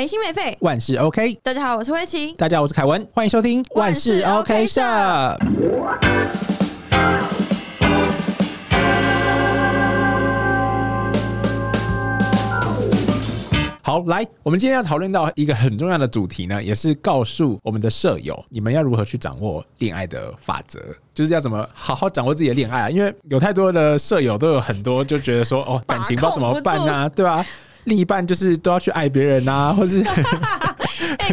没心没肺。万事 OK。大家好，我是威奇。大家好，我是凯文，欢迎收听万事 OK 社。好，来，我们今天要讨论到一个很重要的主题呢，也是告诉我们的舍友，你们要如何去掌握恋爱的法则，就是要怎么好好掌握自己的恋爱啊。因为有太多的舍友都有很多就觉得说，哦，感情不知道怎么办啊，对吧、另一半就是都要去爱别人啊，或是、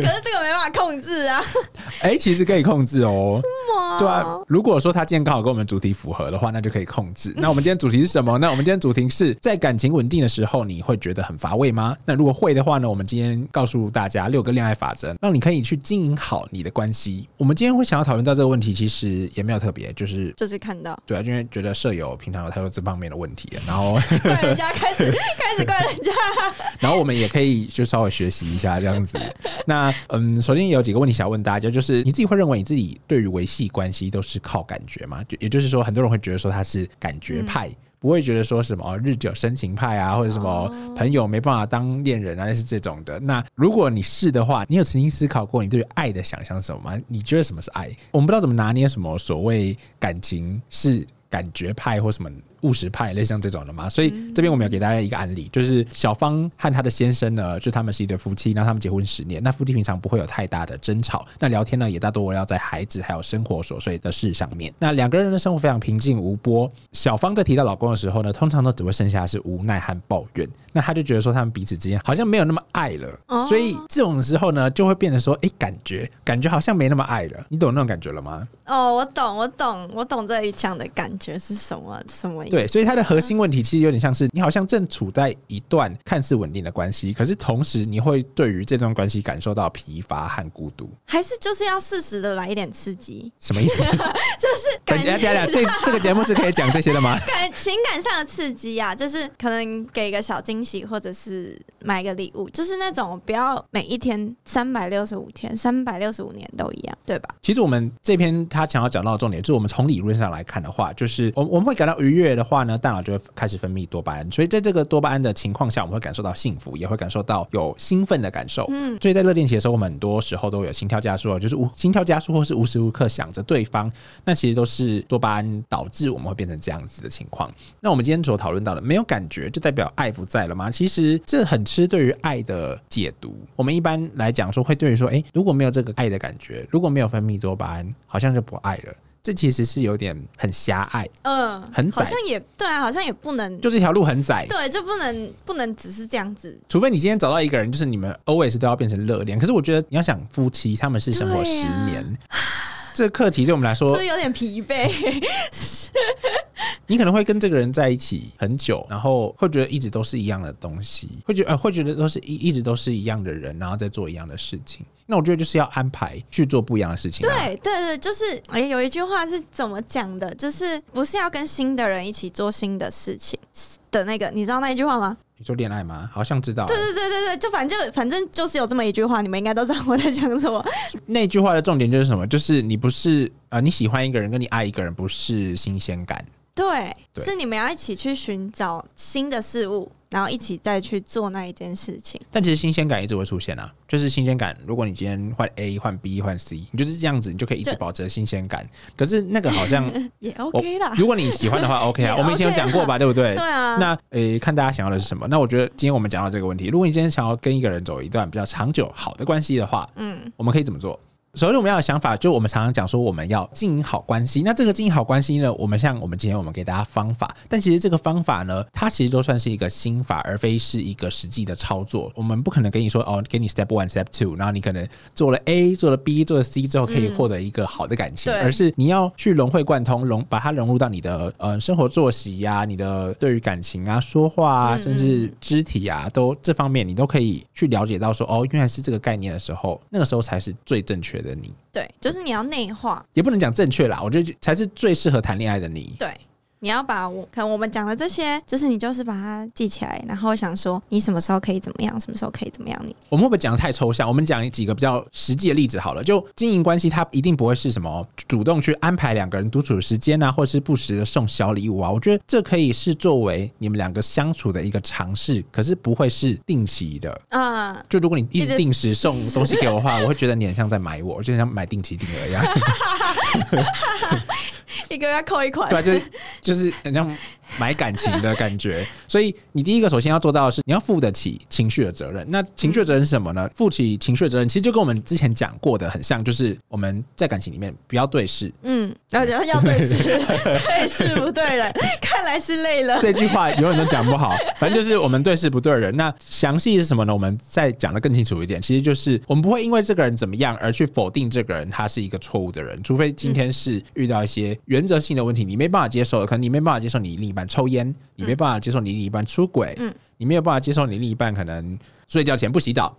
可是这个没办法控制啊。哎、其实可以控制哦。哇对啊，如果说他今天刚好跟我们主题符合的话，那就可以控制。那我们今天主题是什么？那我们今天主题是在感情稳定的时候，你会觉得很乏味吗？那如果会的话呢，我们今天告诉大家六个恋爱法则，让你可以去经营好你的关系。我们今天会想要讨论到这个问题，其实也没有特别，就是就是看到对啊，因为觉得舍友平常有太多这方面的问题了，然后怪人家开始开始怪人家，然后我们也可以就稍微学习一下这样子。那嗯，首先有几个问题想要问大家，就是你自己会认为你自己对于维系关系都是靠感觉吗？就也就是说，很多人会觉得说他是感觉派。不会觉得说什么哦日久生情派啊，或者什么朋友没办法当恋人啊，类似这种的。那如果你是的话，你有曾经思考过你对于爱的想象是什么吗？你觉得什么是爱？我们不知道怎么拿捏什么所谓感情是感觉派或什么务实派，类似像这种的嘛。所以这边我们要给大家一个案例，就是小芳和她的先生呢，就他们是一对夫妻，然后他们结婚十年，那夫妻平常不会有太大的争吵，那聊天呢也大多围绕在孩子还有生活琐碎的事上面。那两个人的生活非常平静无波。小芳在提到老公的时候呢，通常都只会剩下是无奈和抱怨。那她就觉得说他们彼此之间好像没有那么爱了，哦所以这种时候呢，就会变得说，哎、感觉感觉好像没那么爱了。你懂那种感觉了吗？哦，我懂，我懂，我懂这一讲的感觉是什么什么意思？对，所以它的核心问题其实有点像是你好像正处在一段看似稳定的关系，可是同时你会对于这段关系感受到疲乏和孤独。还是就是要适时的来一点刺激，什么意思？就是 感等一下，等，这 这个节目是可以讲这些的吗？感情感上的刺激啊，就是可能给个小惊喜，或者是买个礼物，就是那种不要每一天三百六十五天、三百六十五年都一样，对吧？其实我们这篇他想要讲到的重点，就是我们从理论上来看的话，就是我我们会感到愉悦的话呢，大脑就会开始分泌多巴胺，所以在这个多巴胺的情况下，我们会感受到幸福，也会感受到有兴奋的感受。嗯，所以在热恋期的时候，我们很多时候都有心跳加速，就是无心跳加速，或是无时无刻想着对方，那其实都是多巴胺导致我们会变成这样子的情况。那我们今天所讨论到的，没有感觉就代表爱不在了吗？其实这很吃对于爱的解读。我们一般来讲说，会对于说，诶，如果没有这个爱的感觉，如果没有分泌多巴胺，好像就不爱了。这其实是有点很狭隘，嗯，很窄好像也对啊，好像也不能，就这条路很窄。对，就不能不能只是这样子。除非你今天找到一个人，就是你们 always 都要变成热恋。可是我觉得你要想夫妻，他们是生活十年，这个课题对我们来说是有点疲惫？你可能会跟这个人在一起很久，然后会觉得一直都是一样的东西，会觉得呃会觉得都是一一直都是一样的人，然后在做一样的事情。那我觉得就是要安排去做不一样的事情、啊。对对对，就是哎、有一句话是怎么讲的？就是不是要跟新的人一起做新的事情的那个，你知道那一句话吗？你说恋爱吗？好像知道、对对对对对，就反正反正就是有这么一句话，你们应该都知道我在讲什么。那句话的重点就是什么？就是你不是呃你喜欢一个人，跟你爱一个人不是新鲜感。对，对是你们要一起去寻找新的事物，然后一起再去做那一件事情。但其实新鲜感一直会出现啊，就是新鲜感。如果你今天换 A 换 B 换 C，你就是这样子，你就可以一直保持新鲜感。可是那个好像 也 OK 啦。如果你喜欢的话，OK 啊，也我们以前有讲过吧，对不对？对啊，那诶、看大家想要的是什么？那我觉得今天我们讲到这个问题，如果你今天想要跟一个人走一段比较长久好的关系的话，嗯，我们可以怎么做？首先，我们要有想法，就我们常常讲说我们要经营好关系。那这个经营好关系呢，我们像我们今天我们给大家方法，但其实这个方法呢，它其实都算是一个心法，而非是一个实际的操作。我们不可能跟你说哦，给你 step one、step two，然后你可能做了 A、做了 B、做了 C 之后，可以嗯获得一个好的感情，对而是你要去融会贯通，融把它融入到你的呃生活作息呀、你的对于感情啊、说话啊，嗯甚至肢体啊，都这方面你都可以去了解到说哦，原来是这个概念的时候，那个时候才是最正确的你。对，就是你要内化，也不能讲正确啦，我觉得才是最适合谈恋爱的你。对，你你要把我可能我们讲的这些，就是你就是把它记起来，然后想说你什么时候可以怎么样，什么时候可以怎么样你。我们会不会讲的太抽象？我们讲几个比较实际的例子好了。就经营关系，它一定不会是什么主动去安排两个人独处的时间啊，或是不时的送小礼物啊。我觉得这可以是作为你们两个相处的一个尝试，可是不会是定期的。嗯，就如果你一直定时送东西给我的话，我会觉得你很像在买我，就像买定期定额一样。一个月扣一款。对啊，就是就是很像买感情的感觉。所以你第一个首先要做到的是，你要负得起情绪的责任。那情绪的责任是什么呢？负起情绪的责任，其实就跟我们之前讲过的很像，就是我们在感情里面不要对视。嗯，然后要对视，对视不对人，看来是累了。这句话永远都讲不好，反正就是我们对视不对人。那详细是什么呢？我们再讲的更清楚一点。其实就是我们不会因为这个人怎么样而去否定这个人他是一个错误的人，除非今天是遇到一些原则性的问题，你没办法接受，可能你没办法接受你另一半抽烟，你没办法接受你另一半出轨，嗯。你没有办法接受你另一半可能睡觉前不洗澡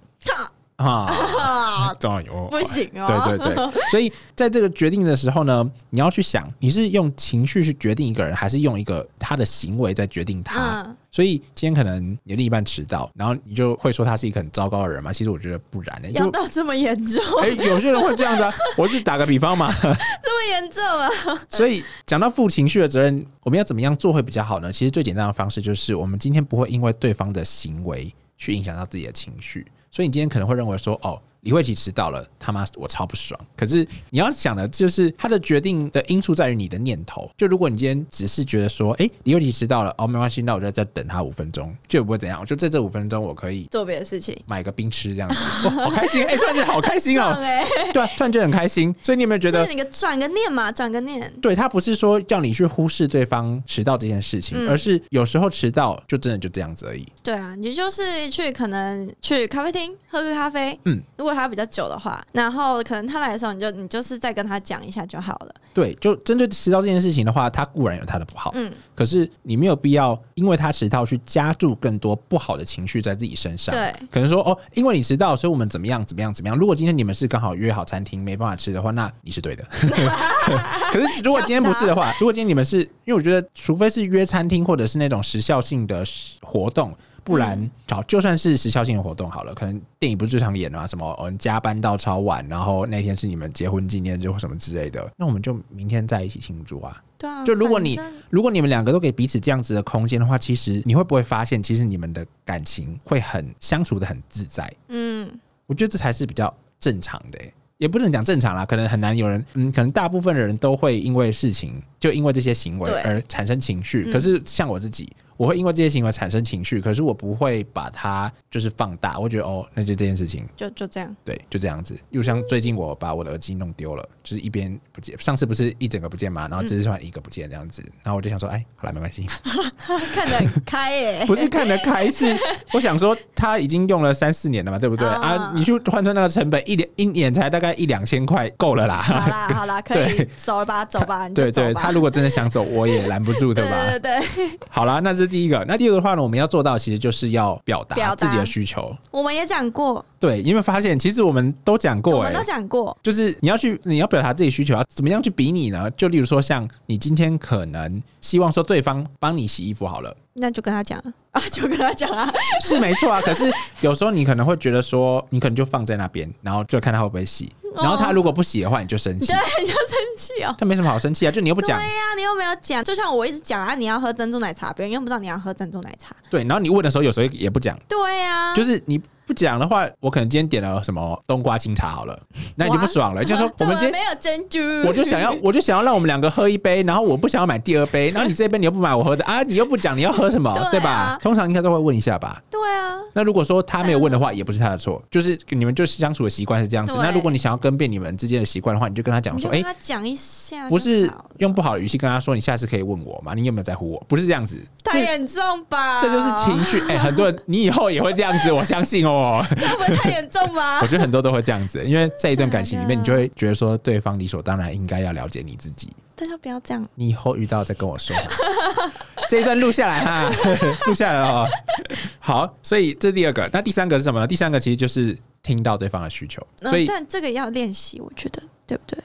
啊，啊，当然有不行哦。对对对，所以在这个决定的时候呢，你要去想，你是用情绪去决定一个人，还是用一个他的行为在决定他？嗯，所以今天可能你的另一半迟到，然后你就会说他是一个很糟糕的人嘛？其实我觉得不然的、就要到这么严重，哎、有些人会这样子啊。我是打个比方嘛，这么严重啊？所以讲到负情绪的责任，我们要怎么样做会比较好呢？其实最简单的方式就是，我们今天不会因为对方的行为去影响到自己的情绪。所以你今天可能会认为说，哦，李慧琪迟到了，他妈我超不爽。可是你要想的就是，他的决定的因素在于你的念头。就如果你今天只是觉得说，哎、李慧琪迟到了，哦，没关系，那我就再等他五分钟，就不会怎样。我就在这五分钟，我可以做别的事情，买个冰吃这样子，哇，好开心！哎、突然觉得好开心哦、爽哎，对啊，突然觉得很开心。所以你有没有觉得就是你个转个念嘛，转个念。对他不是说叫你去忽视对方迟到这件事情，嗯而是有时候迟到就真的就这样子而已。对啊，你就是去可能去咖啡厅喝个咖啡，嗯，如果他比较久的话，然后可能他来的时候，你就你就是再跟他讲一下就好了。对，就针对迟到这件事情的话，他固然有他的不好，嗯，可是你没有必要因为他迟到去加注更多不好的情绪在自己身上。对，可能说哦，因为你迟到，所以我们怎么样怎么样怎么样。如果今天你们是刚好约好餐厅没办法吃的话，那你是对的。可是如果今天不是的话，如果今天你们是因为我觉得，除非是约餐厅或者是那种时效性的活动。不然，好，就算是时效性的活动好了，可能电影不是最常演的嘛，什么嗯加班到超晚，然后那天是你们结婚纪念日或什么之类的，那我们就明天在一起庆祝啊。对啊，就如果你如果你们两个都给彼此这样子的空间的话，其实你会不会发现，其实你们的感情会很相处的很自在？嗯，我觉得这才是比较正常的欸、也不能讲正常啦，可能很难有人，嗯，可能大部分的人都会因为事情，就因为这些行为而产生情绪。嗯可是像我自己，我会因为这些行为产生情绪，可是我不会把它就是放大。我觉得哦，那就这件事情，就就这样。对，就这样子。又像最近我把我的耳机弄丢了，就是一边不见，上次不是一整个不见嘛，然后这次换一个不见这样子，然后我就想说，哎，好了，没关系，看得很开耶、不是看得开，是我想说他已经用了三四年了嘛，对不对啊啊？你去换算那个成本，一年一年才大概一两千块，够了啦。好啦 好啦，可以对走了吧，走吧，对对，他如果真的想走，我也拦不住，对吧？对对对，好啦，那这是第一个。那第二个的话呢，我们要做到其实就是要表达表达自己的需求。我们也讲过，对，你有没有发现，其实我们都讲过、哎我们都，讲过，就是你要去，你要表达自己需求，要怎么样去比拟呢？就例如说，像你今天可能希望说对方帮你洗衣服好了，那就跟他讲啊，啊，就跟他讲啊，是没错啊。可是有时候你可能会觉得说，你可能就放在那边，然后就看他会不会洗。然后他如果不洗的话，你就生气对。，你就生气哦。他没什么好生气啊，就你又不讲对，呀、你又没有讲，就像我一直讲啊，你要喝珍珠奶茶，别人又不知道你要喝珍珠奶茶。对。然后你问的时候，有时候也不讲，对呀、就是你不讲的话，我可能今天点了什么冬瓜清茶好了，那你就不爽了，就说我们今天。没有珍珠，我就想要，我就想要让我们两个喝一杯，然后我不想要买第二杯，然后你这杯你又不买我喝的啊，你又不讲你要喝什么，对吧？通常应该都会问一下吧。对啊，那如果说他没有问的话，也不是他的错，就是你们就是相处的习惯是这样子。那如果你想要更变你们之间的习惯的话，你就跟他讲说，哎、跟他讲一下不是用不好的语气跟他说，你下次可以问我嘛？你有没有在乎我？不是这样子，太严重吧？这就是情绪。哎、很多人你以后也会这样子，我相信哦。这不会太严重吗 我？觉得很多都会这样子，因为在一段感情里面，你就会觉得说，对方理所当然应该要了解你自己。大家不要这样，你以后遇到再跟我说，这一段录下来哈，录下来了哦。好，所以这是第二个，那第三个是什么呢？第三个其实就是听到对方的需求，所以嗯但这个要练习，我觉得对不对？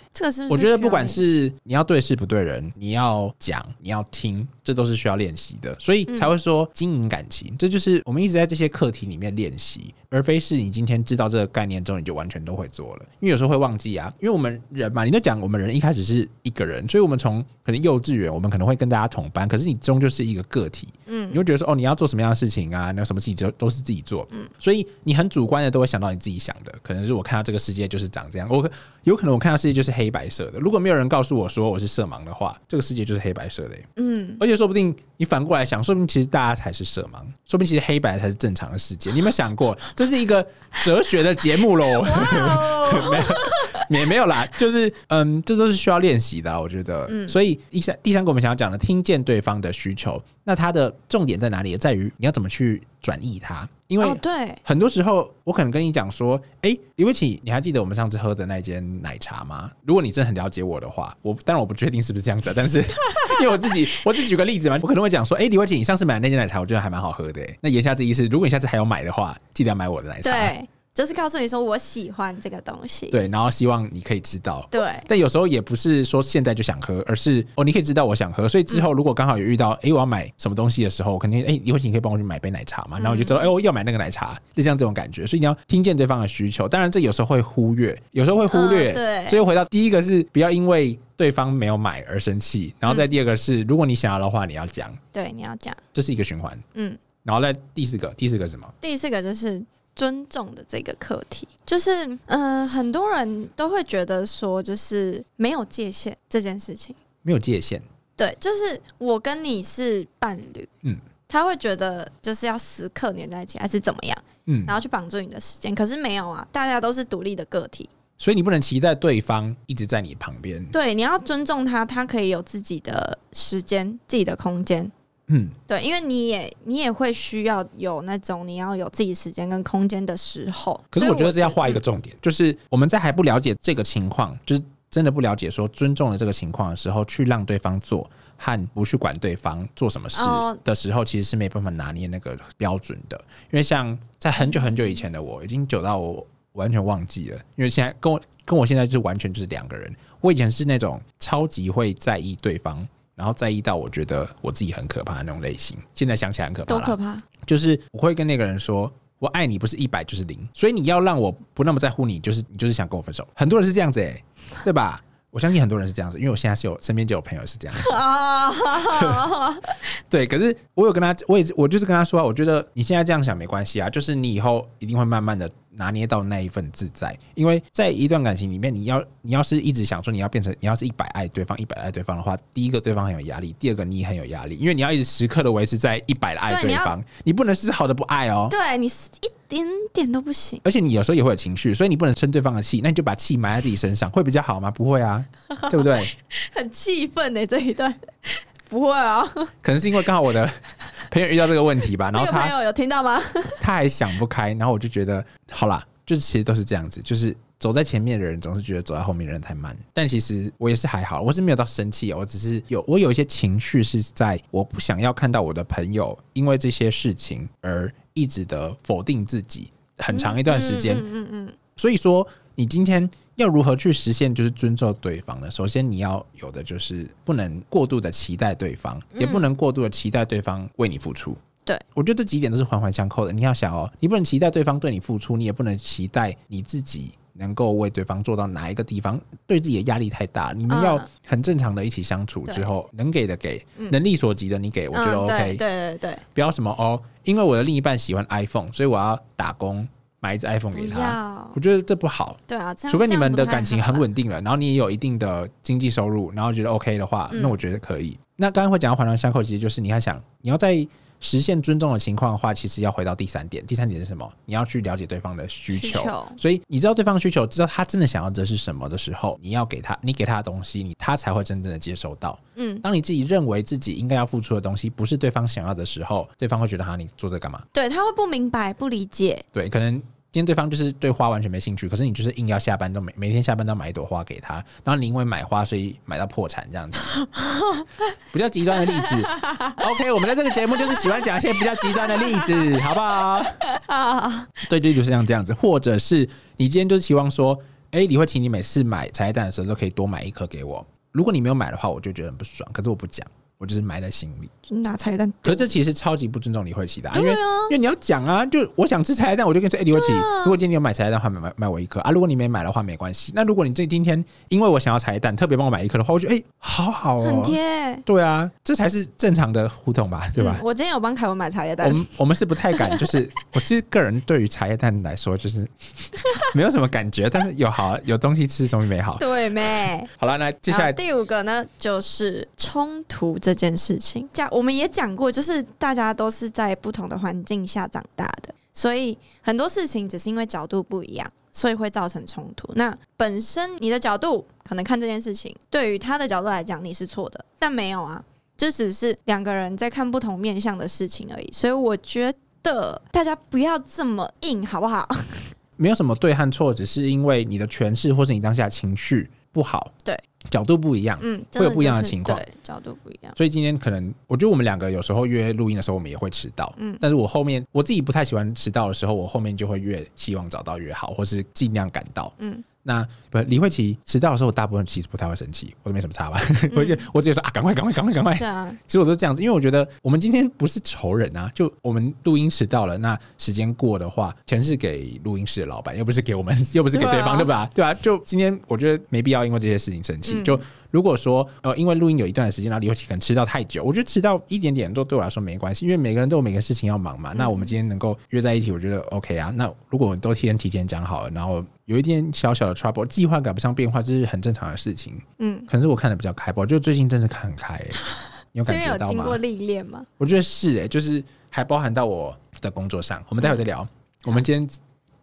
我觉得不管是你要对事不对人，你要讲，你要听，这都是需要练习的，所以才会说经营感情，这就是我们一直在这些课题里面练习，而非是你今天知道这个概念之后你就完全都会做了，因为有时候会忘记啊，因为我们人嘛，你都讲我们人一开始是一个人，所以我们从可能幼稚园我们可能会跟大家同班，可是你终究是一个个体，嗯。你会觉得说哦，你要做什么样的事情啊？你有什么自己都都是自己做，嗯，所以你很主观的都会想到你自己想的，可能是我看到这个世界就是长这样，我可有可能我看到世界就是黑白色的。如果没有人告诉我说我是色盲的话，这个世界就是黑白色的耶。嗯，而且说不定你反过来想，说不定其实大家才是色盲，说不定其实黑白才是正常的世界。你有没有想过，这是一个哲学的节目喽？也没有啦，就是嗯，这都是需要练习的啊、我觉得。嗯所以第三第三个我们想要讲的，听见对方的需求，那它的重点在哪里？也在于你要怎么去转译它，因为哦，对，很多时候，我可能跟你讲说，哎、李伟奇，你还记得我们上次喝的那间奶茶吗？如果你真的很了解我的话，我当然我不确定是不是这样子啊，但是 因为我自己，我自己举个例子嘛，我可能会讲说，哎、李伟奇，你上次买的那间奶茶，我觉得还蛮好喝的、诶那言下之意是，如果你下次还要买的话，记得要买我的奶茶。对，就是告诉你说我喜欢这个东西。对，然后希望你可以知道。对但有时候也不是说现在就想喝，而是哦，你可以知道我想喝，所以之后如果刚好有遇到，哎、我要买什么东西的时候，我肯定哎，李慧琴，你可以帮我去买杯奶茶嘛？然后我就知道，哎、我要买那个奶茶，就像这种感觉。所以你要听见对方的需求，当然这有时候会忽略，有时候会忽略。嗯对所以回到第一个是不要因为对方没有买而生气，然后再第二个是，如果你想要的话，你要讲，对，你要讲。这是一个循环。嗯，然后再第四个，第四个是什么？第四个就是尊重的这个课题，就是嗯、呃很多人都会觉得说，就是没有界限这件事情。没有界限。对，就是我跟你是伴侣，嗯，他会觉得就是要时刻黏在一起，还是怎么样，嗯然，后去绑住你的时间。可是没有啊，大家都是独立的个体。所以你不能期待对方一直在你旁边。对，你要尊重他，他可以有自己的时间、自己的空间。嗯，对，因为你也你也会需要有那种你要有自己时间跟空间的时候。可是我觉得这要画一个嗯重点，就是我们在还不了解这个情况，就是真的不了解说尊重了这个情况的时候，去让对方做和不去管对方做什么事哦的时候，其实是没办法拿捏那个标准的。因为像在很久很久以前的我，已经久到我完全忘记了，因为现在跟我跟我现在就是完全就是两个人。我以前是那种超级会在意对方。然后在意到我觉得我自己很可怕的那种类型，现在想起来很可怕啦。多可怕！就是我会跟那个人说，我爱你不是一百就是零，所以你要让我不那么在乎你，就是你就是想跟我分手。很多人是这样子哎、对吧？我相信很多人是这样子，因为我现在是有身边就有朋友是这样子。啊，对，可是我有跟他，我也我就是跟他说啊，我觉得你现在这样想没关系啊，就是你以后一定会慢慢的拿捏到那一份自在，因为在一段感情里面，你要你要是一直想说你要变成你要是一百爱对方，一百爱对方的话，第一个对方很有压力，第二个你也很有压力，因为你要一直时刻的维持在一百的爱对方，你不能丝毫的不爱哦。对你是一点点都不行。而且你有时候也会有情绪，所以你不能生对方的气，那你就把气埋在自己身上，会比较好吗？不会啊，对不对？很气愤呢这一段。不会啊，可能是因为刚好我的朋友遇到这个问题吧，然后他个朋友有听到吗？他还想不开，然后我就觉得好啦，就其实都是这样子，就是走在前面的人总是觉得走在后面的人太慢，但其实我也是还好，我是没有到生气哦，我只是有我有一些情绪是在我不想要看到我的朋友因为这些事情而一直的否定自己很长一段时间，嗯嗯嗯所以说，你今天要如何去实现就是尊重对方呢？首先，你要有的就是不能过度的期待对方，也不能过度的期待对方为你付出。对，我觉得这几点都是环环相扣的。你要想哦，你不能期待对方对你付出，你也不能期待你自己能够为对方做到哪一个地方，对自己的压力太大。你们要嗯很正常的一起相处之后，能给的给，嗯能力所及的你给，我觉得嗯 OK。对对对对，不要什么哦，因为我的另一半喜欢 iPhone，所以我要打工买一只 iPhone 给他。我，觉得这不好。对啊，除非你们的感情很稳定了，然后你也有一定的经济收入，然后觉得 OK 的话，嗯那我觉得可以。那刚刚会讲到环环相扣，其实就是你要想，你要在实现尊重的情况的话，其实要回到第三点。第三点是什么？你要去了解对方的需求。需求所以你知道对方的需求，知道他真的想要的是什么的时候，你要给他，你给他的东西，你他才会真正的接收到。嗯，当你自己认为自己应该要付出的东西不是对方想要的时候，对方会觉得哈，你做这干嘛？对他会不明白、不理解，对，可能今天对方就是对花完全没兴趣，可是你就是硬要下班都每每天下班都要买一朵花给他，然后你因为买花所以买到破产这样子，比较极端的例子。OK，我们在这个节目就是喜欢讲一些比较极端的例子，好不好？啊，对对，就是像这样子，或者是你今天就是期望说。哎，李慧琪，你每次买茶叶蛋的时候都可以多买一颗给我。如果你没有买的话，我就觉得很不爽。可是我不讲。我就是埋在心里，拿茶叶蛋。可是这其实超级不尊重李慧琪的，因为因为你要讲啊，就我想吃茶叶蛋，我就跟说，哎，李慧琪，如果今天有买茶叶蛋的话，买买买我一颗啊。如果你没买的话，没关系。那如果你这今天因为我想要茶叶蛋，特别帮我买一颗的话，我觉得哎，好好哦，很贴。对啊，这才是正常的互动吧，对吧？我今天有帮凯文买茶叶蛋。我们我们是不太敢，就是 我其实个人对于茶叶蛋来说，就是 没有什么感觉，但是有好有东西吃，终于美好。对没？好了，那接下来第五个呢，就是冲突这件事情。讲我们也讲过，就是大家都是在不同的环境下长大的，所以很多事情只是因为角度不一样，所以会造成冲突。那本身你的角度可能看这件事情，对于他的角度来讲你是错的，但没有啊，这只是两个人在看不同面向的事情而已。所以我觉得大家不要这么硬，好不好？没有什么对和错，只是因为你的诠释或是你当下情绪不好。对。角度不一样，嗯，会有不一样的情况。对，角度不一样。所以今天可能，我觉得我们两个有时候约录音的时候，我们也会迟到。嗯，但是我后面我自己不太喜欢迟到的时候，我后面就会越希望找到越好，或是尽量赶到。嗯。那不李慧琪迟到的时候，我大部分其实不太会生气，我都没什么差吧。我就我直接说啊，赶快赶快赶快赶快。是啊，其实我都这样子，因为我觉得我们今天不是仇人啊，就我们录音迟到了，那时间过的话，钱是给录音室的老板，又不是给我们，又不是给对方，对吧？对吧？就今天我觉得没必要因为这些事情生气。就如果说呃，因为录音有一段时间，然后李慧琪可能迟到太久，我觉得迟到一点点都对我来说没关系，因为每个人都有每个事情要忙嘛。那我们今天能够约在一起，我觉得 OK 啊。那如果都提前提前讲好了，然后。有一点小小的 trouble，计划赶不上变化，这是很正常的事情。嗯，可能是我看的比较开吧，就最近真的看很开，你有感觉到吗？经过历练吗？我觉得是诶，就是还包含到我的工作上。我们待会再聊。我们今天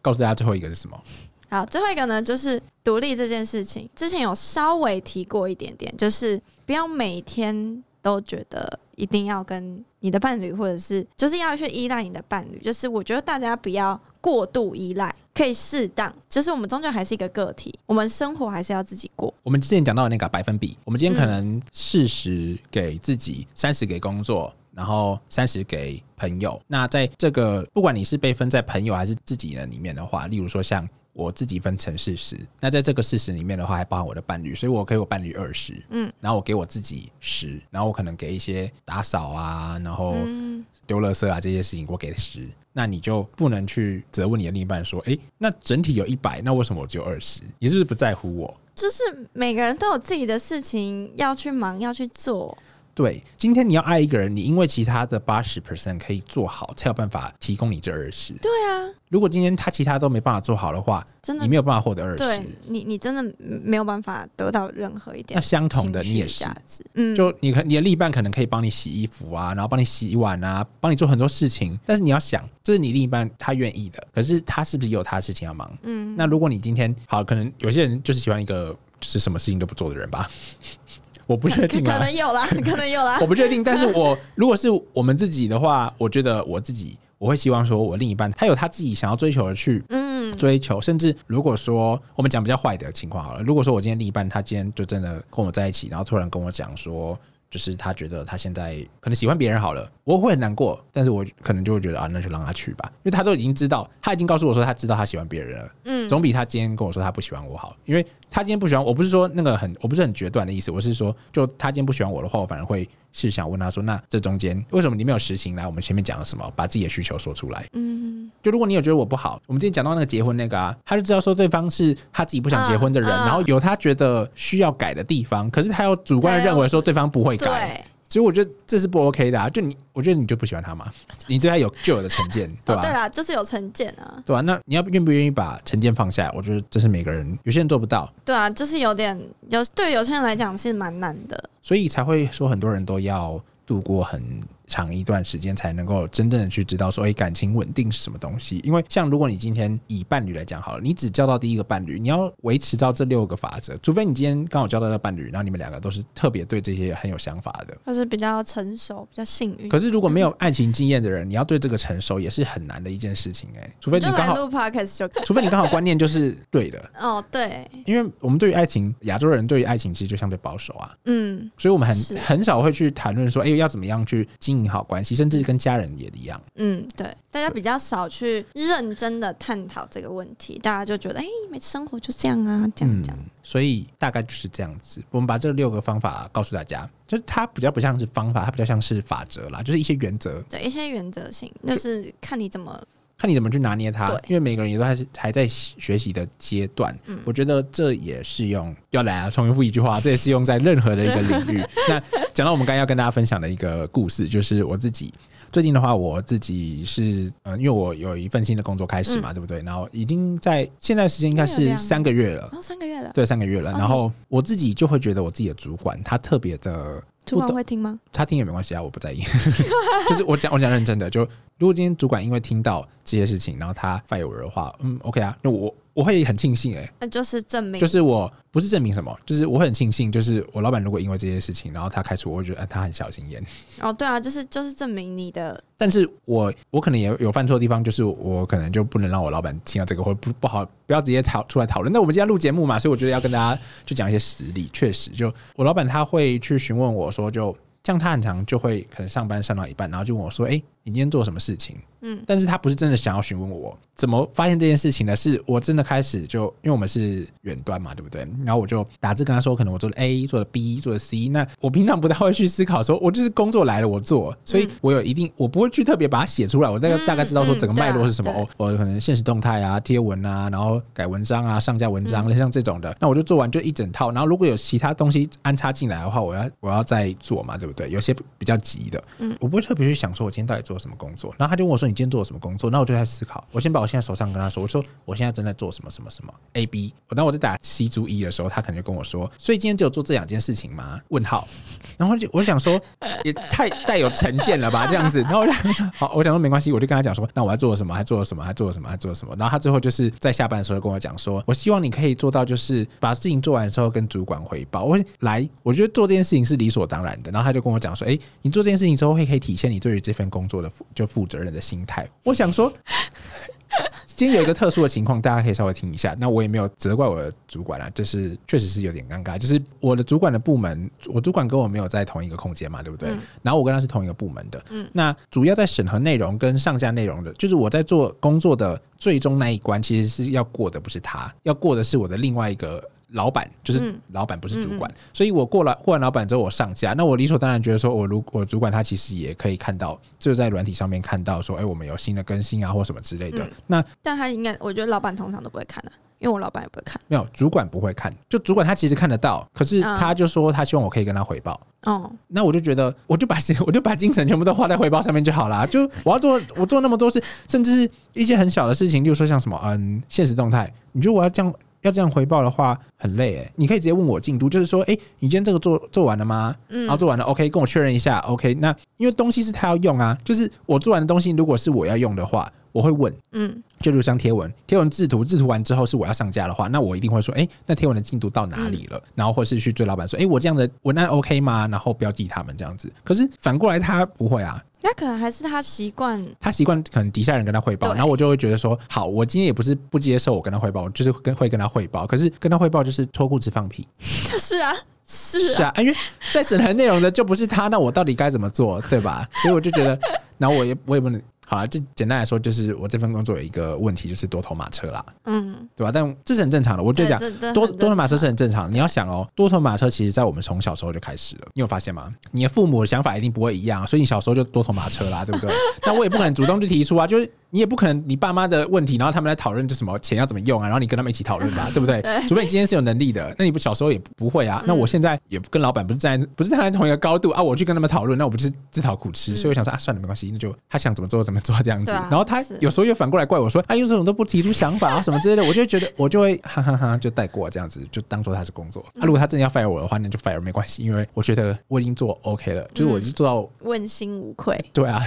告诉大家最后一个是什么？好，最后一个呢，就是独立这件事情。之前有稍微提过一点点，就是不要每天都觉得一定要跟你的伴侣，或者是就是要去依赖你的伴侣。就是我觉得大家不要过度依赖。可以适当，就是我们终究还是一个个体，我们生活还是要自己过。我们之前讲到的那个百分比，我们今天可能四十给自己，三十给工作，然后三十给朋友。那在这个不管你是被分在朋友还是自己人里面的话，例如说像我自己分成四十，那在这个四十里面的话，还包含我的伴侣，所以我给我伴侣二十，嗯，然后我给我自己十，然后我可能给一些打扫啊，然后丢垃圾啊这些事情，我给十。那你就不能去责问你的另一半说，哎，那整体有一百，那为什么我只有二十？你是不是不在乎我？就是每个人都有自己的事情要去忙，要去做。对，今天你要爱一个人，你因为其他的八十 percent 可以做好，才有办法提供你这二十。对啊，如果今天他其他都没办法做好的话，真的你没有办法获得二十。你你真的没有办法得到任何一点。那相同的，你也是。嗯，就你可你的另一半可能可以帮你洗衣服啊，然后帮你洗碗啊，帮你做很多事情。但是你要想，这是你另一半他愿意的，可是他是不是也有他的事情要忙？嗯，那如果你今天好，可能有些人就是喜欢一个就是什么事情都不做的人吧。我不确定，可能有啦，可能有啦。我不确定，但是我如果是我们自己的话，我觉得我自己我会希望说，我另一半他有他自己想要追求的去，嗯，追求。甚至如果说我们讲比较坏的情况好了，如果说我今天另一半他今天就真的跟我在一起，然后突然跟我讲说。就是他觉得他现在可能喜欢别人好了，我会很难过，但是我可能就会觉得啊，那就让他去吧，因为他都已经知道，他已经告诉我说他知道他喜欢别人了，嗯，总比他今天跟我说他不喜欢我好，因为他今天不喜欢我，不是说那个很，我不是很决断的意思，我是说，就他今天不喜欢我的话，我反而会。是想问他说，那这中间为什么你没有实行来？我们前面讲了什么？把自己的需求说出来。嗯，就如果你有觉得我不好，我们之前讲到那个结婚那个啊，他就知道说对方是他自己不想结婚的人，然后有他觉得需要改的地方，可是他又主观的认为说对方不会改。所以我觉得这是不 OK 的啊！就你，我觉得你就不喜欢他嘛？你对他有旧有的成见，对吧？对啊，就是有成见啊。对啊，那你要愿不愿意把成见放下？我觉得这是每个人，有些人做不到。对啊，就是有点有对有些人来讲是蛮难的，所以才会说很多人都要度过很。长一段时间才能够真正的去知道说，哎，感情稳定是什么东西？因为像如果你今天以伴侣来讲好了，你只交到第一个伴侣，你要维持到这六个法则，除非你今天刚好交到的伴侣，然后你们两个都是特别对这些很有想法的，或是比较成熟、比较幸运。可是如果没有爱情经验的人，你要对这个成熟也是很难的一件事情哎，除非你刚好录 podcast 就，除非你刚好观念就是对的。哦，对，因为我们对于爱情，亚洲人对于爱情其实就相对保守啊，嗯，所以我们很很少会去谈论说，哎，要怎么样去经经营好关系，甚至跟家人也一样。嗯，对，大家比较少去认真的探讨这个问题，大家就觉得，哎、没生活就这样啊，这样这样。嗯，所以大概就是这样子。我们把这六个方法告诉大家，就是它比较不像是方法，它比较像是法则啦，就是一些原则，对一些原则性，就是看你怎么看你怎么去拿捏它对。因为每个人也都还是还在学习的阶段，嗯我觉得这也适用。要来啊，重复一句话，这也适用在任何的一个领域。那讲到我们刚刚要跟大家分享的一个故事，就是我自己。最近的话，我自己是呃，因为我有一份新的工作开始嘛，对不对？然后已经在现在时间应该是三个月了三个月了，对，三个月了。哦然后我自己就会觉得我自己的主管他特别的，主管会听吗？他听也没关系啊，我不在意。就是我讲我讲认真的，就如果今天主管因为听到这些事情，然后他 fire 我的话，嗯，OK 啊，那我我会很庆幸哎、那就是证明，就是我不是证明什么，就是我会很庆幸，就是我老板如果因为这些事情，然后他开除我，我会觉得、哎他很小心眼。哦，对啊，就是就是证明你的，但是我我可能也有犯错的地方，就是我可能就不能让我老板听到这个，或不不好，不要直接讨出来讨论。那我们今天录节目嘛，所以我觉得要跟大家就讲一些实例。确实，就我老板他会去询问我说就。像他很常就会可能上班上到一半，然后就问我说：“哎、你今天做什么事情？”嗯，但是他不是真的想要询问我怎么发现这件事情的，是我真的开始就因为我们是远端嘛，对不对？然后我就打字跟他说，可能我做了 A，做了 B，做了 C。那我平常不太会去思考说，我就是工作来了我做，所以我有一定我不会去特别把它写出来，我大概嗯大概知道说整个脉络是什么。哦，我可能现实动态啊、贴文啊，然后改文章啊、上架文章，嗯像这种的，那我就做完就一整套。然后如果有其他东西安插进来的话，我要我要再做嘛，对不对？有些比较急的，嗯我不会特别去想说我今天到底做了什么工作。然后他就问我说：“你今天做了什么工作？”那我就在思考，我先把我现在手上跟他说，我说我现在正在做什么什么什么 A B。然后我在打 C 猪 E 的时候，他可能就跟我说：“所以今天只有做这两件事情吗？”问号。然后就我想说，也太带有成见了吧，这样子。然后我想说，好，我想说没关系，我就跟他讲说，那我还做了什么，还做了什么，还做了什么，还做了什么。然后他最后就是在下班的时候跟我讲说，我希望你可以做到，就是把事情做完之后跟主管汇报。我来，我觉得做这件事情是理所当然的。然后他就跟我讲说，哎、你做这件事情之后会可以体现你对于这份工作的负就负责任的心态。我想说。今天有一个特殊的情况，大家可以稍微听一下。那我也没有责怪我的主管啊，就是确实是有点尴尬。就是我的主管的部门，我主管跟我没有在同一个空间嘛，对不对？嗯然后我跟他是同一个部门的。嗯那主要在审核内容跟上下内容的，就是我在做工作的最终那一关，其实是要过的不是他，要过的是我的另外一个。老板就是嗯老板，不是主管，所以我过了过完老板之后，我上架，那我理所当然觉得说，我如我主管他其实也可以看到，就在软体上面看到说，哎、我们有新的更新啊，或什么之类的。嗯那但他应该，我觉得老板通常都不会看的、因为我老板也不会看。没有主管不会看，就主管他其实看得到，可是嗯他就说他希望我可以跟他回报。哦，那我就觉得，我就把 我就把精神全部都花在回报上面就好啦。就我要做，我做那么多事，甚至是一些很小的事情，例如说像什么，嗯，现实动态，你觉得我要这样要这样回报的话，很累诶。你可以直接问我进度，就是说，哎、你今天这个做做完了吗？嗯然后做完了，OK，跟我确认一下，OK。那因为东西是他要用啊，就是我做完的东西，如果是我要用的话，我会问。嗯就如像贴文，贴文制图，制图完之后是我要上架的话，那我一定会说，哎、那贴文的进度到哪里了？然后或是去追老板说，哎、我这样的文案 OK 吗？然后标记他们这样子。可是反过来他不会啊，那可能还是他习惯，他习惯可能底下人跟他汇报，然后我就会觉得说，好，我今天也不是不接受我跟他汇报，我就是跟会跟他汇报。可是跟他汇报就是脱裤子放屁，是啊，是啊，是啊，因为在审核内容的就不是他，那我到底该怎么做，对吧？所以我就觉得，然后我也我也不能。好了，就简单来说，就是我这份工作有一个问题，就是多头马车啦，嗯，对吧？但这是很正常的。我就讲多多头马车是很正常的。你要想哦，多头马车其实在我们从小时候就开始了。你有发现吗？你的父母的想法一定不会一样，所以你小时候就多头马车啦，对不对？那我也不可能主动去提出啊，就是你也不可能你爸妈的问题，然后他们来讨论就什么钱要怎么用啊，然后你跟他们一起讨论吧，对不对？对除非你今天是有能力的，那你不小时候也不会啊。那我现在也跟老板不是站在不是站在同一个高度啊，我去跟他们讨论，那我不是自讨苦吃。所以我想说啊，算了，没关系，那就他想怎么做怎么做这样子。啊然后他有时候又反过来怪我说，啊，有这种都不提出想法啊什么之类的，我就会觉得我就会哈哈哈就带过这样子，就当做他是工作。啊，如果他真的要 fire 我的话，那就 fire 没关系，因为我觉得我已经做 OK 了，就是我已经做到问心无愧。对啊。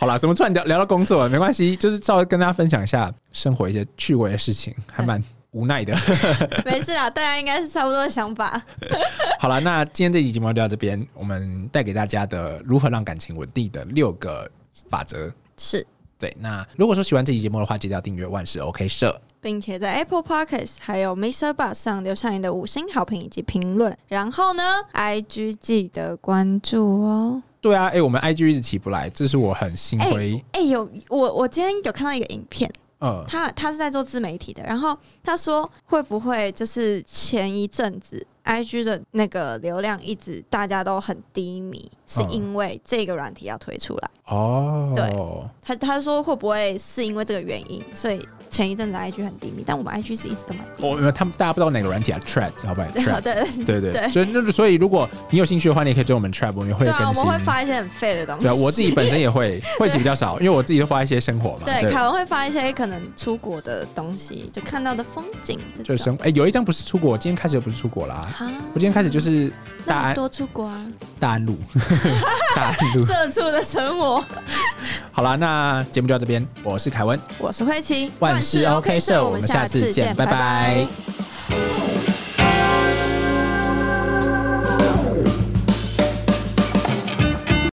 好啦，怎么突然聊聊到工作了？没关系，就是稍微跟大家分享一下生活一些趣味的事情，还蛮无奈的。没事啊，大家应该是差不多的想法。好了，那今天这期节目就到这边，我们带给大家的如何让感情稳定的六个法则。是，对，那如果说喜欢这期节目的话，记得要订阅万事 OK 社。并且在 Apple Podcast 还有 Mr. Bus 上留下你的五星好评以及评论。然后呢，IG 记得关注哦。对啊，哎、我们 IG 一直起不来，这是我很心灰。哎、有我我今天有看到一个影片，呃，他他是在做自媒体的，然后他说会不会就是前一阵子 IG 的那个流量一直大家都很低迷，是嗯因为这个软体要推出来。哦，对他他说会不会是因为这个原因，所以前一阵子 IG 很低迷，但我们 IG 是一直都蛮低迷。我、哦他们大家不知道哪个软体啊？Trap 好不好对？Trap，对对对对对所以那所以如果你有兴趣的话，你也可以追我们 Trap，我们也会对啊，我。们会发一些很废的东西。对啊，我自己本身也会，会比较少，因为我自己都发一些生活嘛。对凯文会发一些可能出国的东西，就看到的风景。就是生哎、有一张不是出国，今天开始又不是出国啦。啊我今天开始就是大安多出国啊，大安路，大安路。社畜的生活。好啦，那节目就到这边，我是凯文，我是慧琪，万是 ok 社我们下次见拜拜。